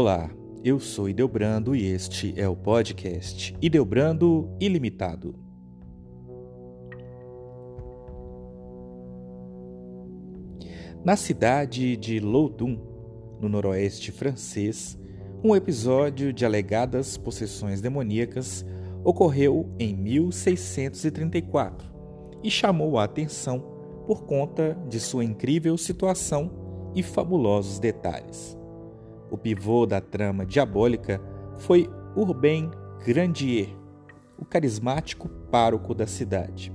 Olá, eu sou Ideobrando e este é o podcast Ideobrando Ilimitado. Na cidade de Loudun, no noroeste francês, um episódio de alegadas possessões demoníacas ocorreu em 1634 e chamou a atenção por conta de sua incrível situação e fabulosos detalhes. O pivô da trama diabólica foi Urbain Grandier, o carismático pároco da cidade.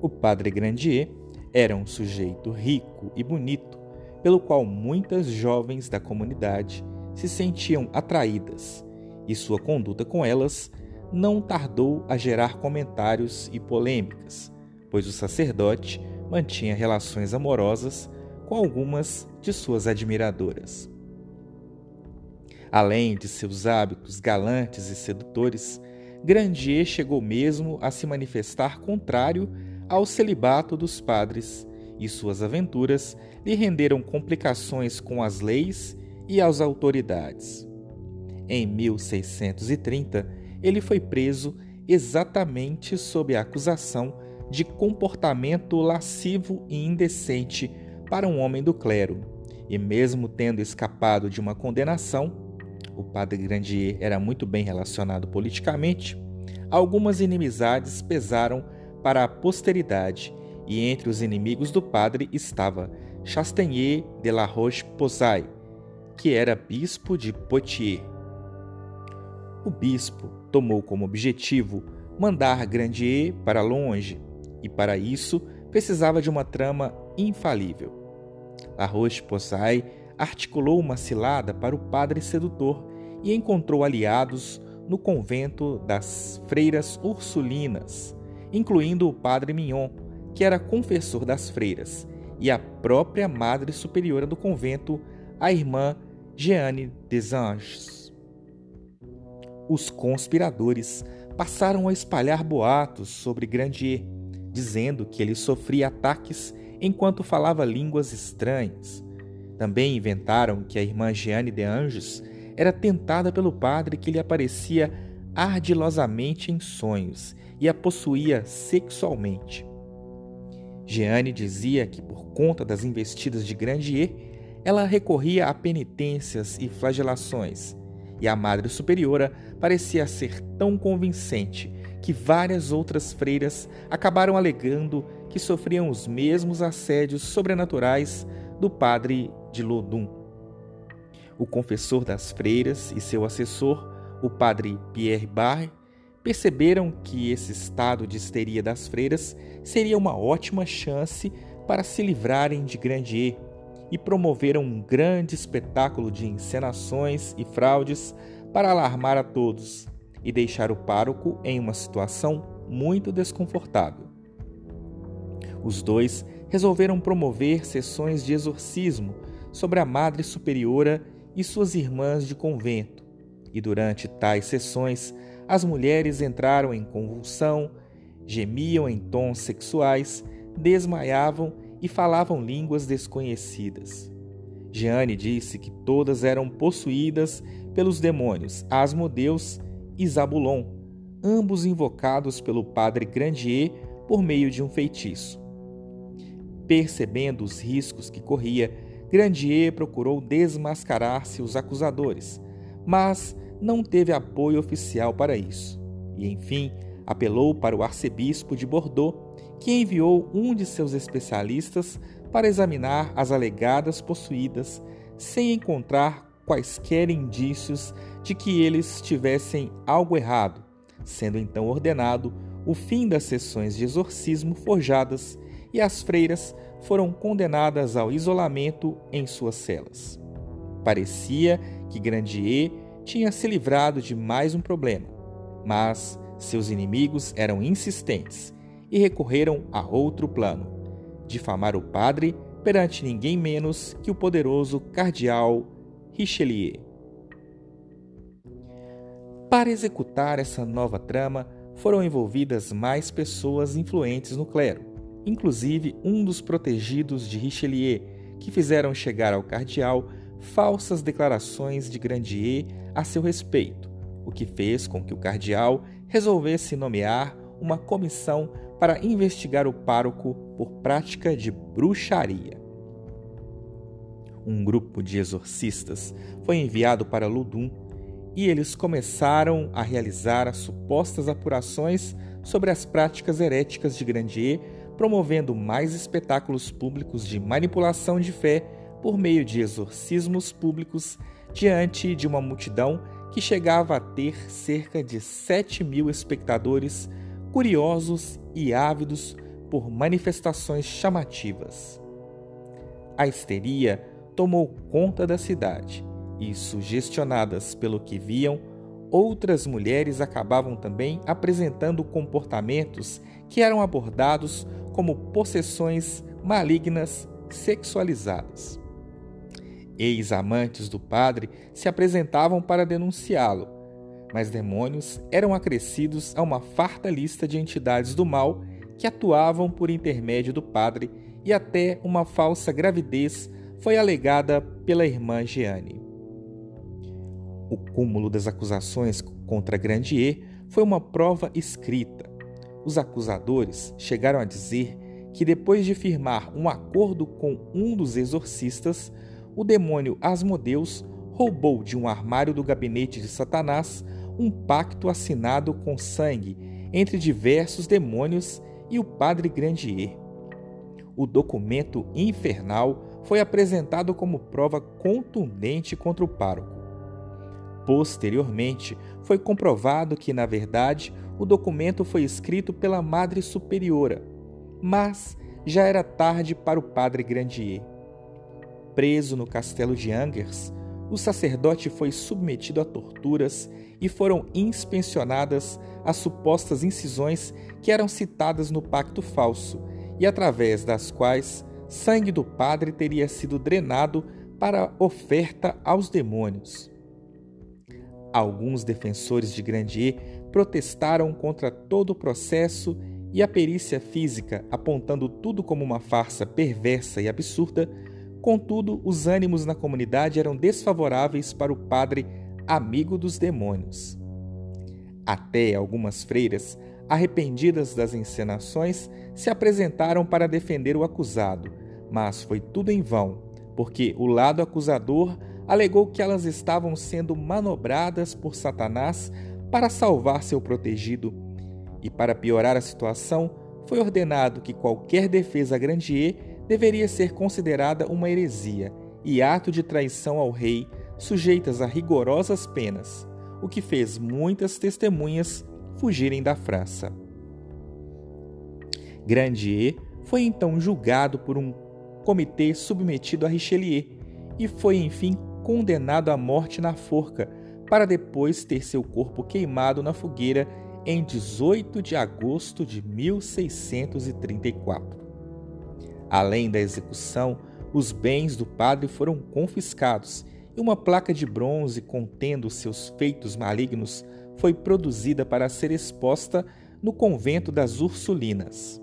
O padre Grandier era um sujeito rico e bonito, pelo qual muitas jovens da comunidade se sentiam atraídas, e sua conduta com elas não tardou a gerar comentários e polêmicas, pois o sacerdote mantinha relações amorosas com algumas de suas admiradoras. Além de seus hábitos galantes e sedutores, Grandier chegou mesmo a se manifestar contrário ao celibato dos padres, e suas aventuras lhe renderam complicações com as leis e as autoridades. Em 1630, ele foi preso exatamente sob a acusação de comportamento lascivo e indecente para um homem do clero, e mesmo tendo escapado de uma condenação, o padre Grandier era muito bem relacionado politicamente, algumas inimizades pesaram para a posteridade, e entre os inimigos do padre estava Chastanier de la Roche-Posay, que era bispo de Poitiers. O bispo tomou como objetivo mandar Grandier para longe, e para isso precisava de uma trama infalível. La Roche-Posay articulou uma cilada para o padre sedutor e encontrou aliados no convento das freiras ursulinas, incluindo o padre Mignon, que era confessor das freiras, e a própria madre superiora do convento, a irmã Jeanne des Anges. Os conspiradores passaram a espalhar boatos sobre Grandier, dizendo que ele sofria ataques enquanto falava línguas estranhas. Também inventaram que a irmã Jeanne de Anjos era tentada pelo padre que lhe aparecia ardilosamente em sonhos e a possuía sexualmente. Jeanne dizia que, por conta das investidas de Grandier, ela recorria a penitências e flagelações, e a Madre Superiora parecia ser tão convincente que várias outras freiras acabaram alegando que sofriam os mesmos assédios sobrenaturais do padre de Lodum. O confessor das freiras e seu assessor, o padre Pierre Barre, perceberam que esse estado de histeria das freiras seria uma ótima chance para se livrarem de Grandier e promoveram um grande espetáculo de encenações e fraudes para alarmar a todos e deixar o pároco em uma situação muito desconfortável. Os dois resolveram promover sessões de exorcismo sobre a Madre Superiora e suas irmãs de convento, e durante tais sessões as mulheres entraram em convulsão, gemiam em tons sexuais, desmaiavam e falavam línguas desconhecidas. Jeanne disse que todas eram possuídas pelos demônios Asmodeus e Zabulon, ambos invocados pelo padre Grandier por meio de um feitiço. Percebendo os riscos que corria, Grandier procurou desmascarar seus acusadores, mas não teve apoio oficial para isso. E, enfim, apelou para o arcebispo de Bordeaux, que enviou um de seus especialistas para examinar as alegadas possuídas, sem encontrar quaisquer indícios de que eles tivessem algo errado, sendo então ordenado o fim das sessões de exorcismo forjadas e as freiras foram condenadas ao isolamento em suas celas. Parecia que Grandier tinha se livrado de mais um problema, mas seus inimigos eram insistentes e recorreram a outro plano: difamar o padre perante ninguém menos que o poderoso cardeal Richelieu. Para executar essa nova trama, foram envolvidas mais pessoas influentes no clero, inclusive um dos protegidos de Richelieu, que fizeram chegar ao cardeal falsas declarações de Grandier a seu respeito, o que fez com que o cardeal resolvesse nomear uma comissão para investigar o pároco por prática de bruxaria. Um grupo de exorcistas foi enviado para Ludum e eles começaram a realizar as supostas apurações sobre as práticas heréticas de Grandier, promovendo mais espetáculos públicos de manipulação de fé por meio de exorcismos públicos diante de uma multidão que chegava a ter cerca de 7 mil espectadores curiosos e ávidos por manifestações chamativas. A histeria tomou conta da cidade e, sugestionadas pelo que viam, outras mulheres acabavam também apresentando comportamentos que eram abordados como possessões malignas sexualizadas. Ex-amantes do padre se apresentavam para denunciá-lo, mas demônios eram acrescidos a uma farta lista de entidades do mal que atuavam por intermédio do padre e até uma falsa gravidez foi alegada pela irmã Jeanne. O cúmulo das acusações contra Grandier foi uma prova escrita. Os acusadores chegaram a dizer que depois de firmar um acordo com um dos exorcistas, o demônio Asmodeus roubou de um armário do gabinete de Satanás um pacto assinado com sangue entre diversos demônios e o padre Grandier. O documento infernal foi apresentado como prova contundente contra o pároco. Posteriormente, foi comprovado que, na verdade, o documento foi escrito pela Madre Superiora, mas já era tarde para o padre Grandier. Preso no castelo de Angers, o sacerdote foi submetido a torturas e foram inspecionadas as supostas incisões que eram citadas no pacto falso e através das quais sangue do padre teria sido drenado para oferta aos demônios. Alguns defensores de Grandier protestaram contra todo o processo e a perícia física, apontando tudo como uma farsa perversa e absurda. Contudo, os ânimos na comunidade eram desfavoráveis para o padre amigo dos demônios. Até algumas freiras, arrependidas das encenações, se apresentaram para defender o acusado, mas foi tudo em vão, porque o lado acusador alegou que elas estavam sendo manobradas por Satanás para salvar seu protegido. E para piorar a situação, foi ordenado que qualquer defesa a Grandier deveria ser considerada uma heresia e ato de traição ao rei, sujeitas a rigorosas penas, o que fez muitas testemunhas fugirem da França. Grandier foi então julgado por um comitê submetido a Richelieu e foi enfim condenado à morte na forca, para depois ter seu corpo queimado na fogueira em 18 de agosto de 1634. Além da execução, os bens do padre foram confiscados e uma placa de bronze contendo seus feitos malignos foi produzida para ser exposta no convento das Ursulinas.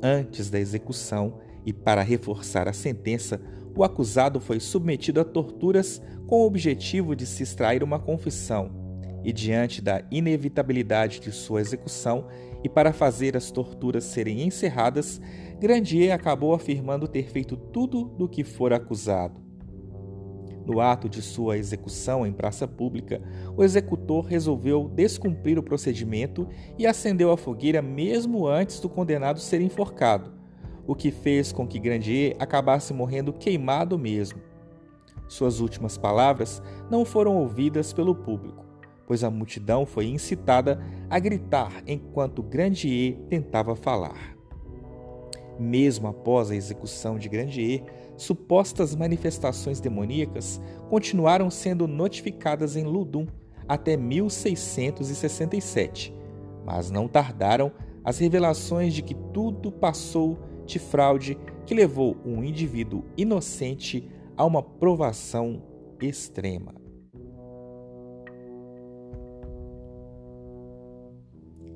Antes da execução e para reforçar a sentença, o acusado foi submetido a torturas com o objetivo de se extrair uma confissão, e diante da inevitabilidade de sua execução e para fazer as torturas serem encerradas, Grandier acabou afirmando ter feito tudo do que fora acusado. No ato de sua execução em praça pública, o executor resolveu descumprir o procedimento e acendeu a fogueira mesmo antes do condenado ser enforcado, o que fez com que Grandier acabasse morrendo queimado mesmo. Suas últimas palavras não foram ouvidas pelo público, pois a multidão foi incitada a gritar enquanto Grandier tentava falar. Mesmo após a execução de Grandier, supostas manifestações demoníacas continuaram sendo notificadas em Ludum até 1667, mas não tardaram as revelações de que tudo passou de fraude que levou um indivíduo inocente a uma provação extrema.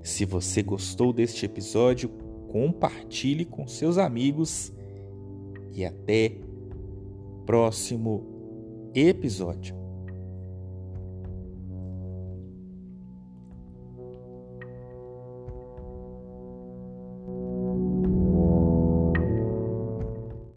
Se você gostou deste episódio, compartilhe com seus amigos e até o próximo episódio.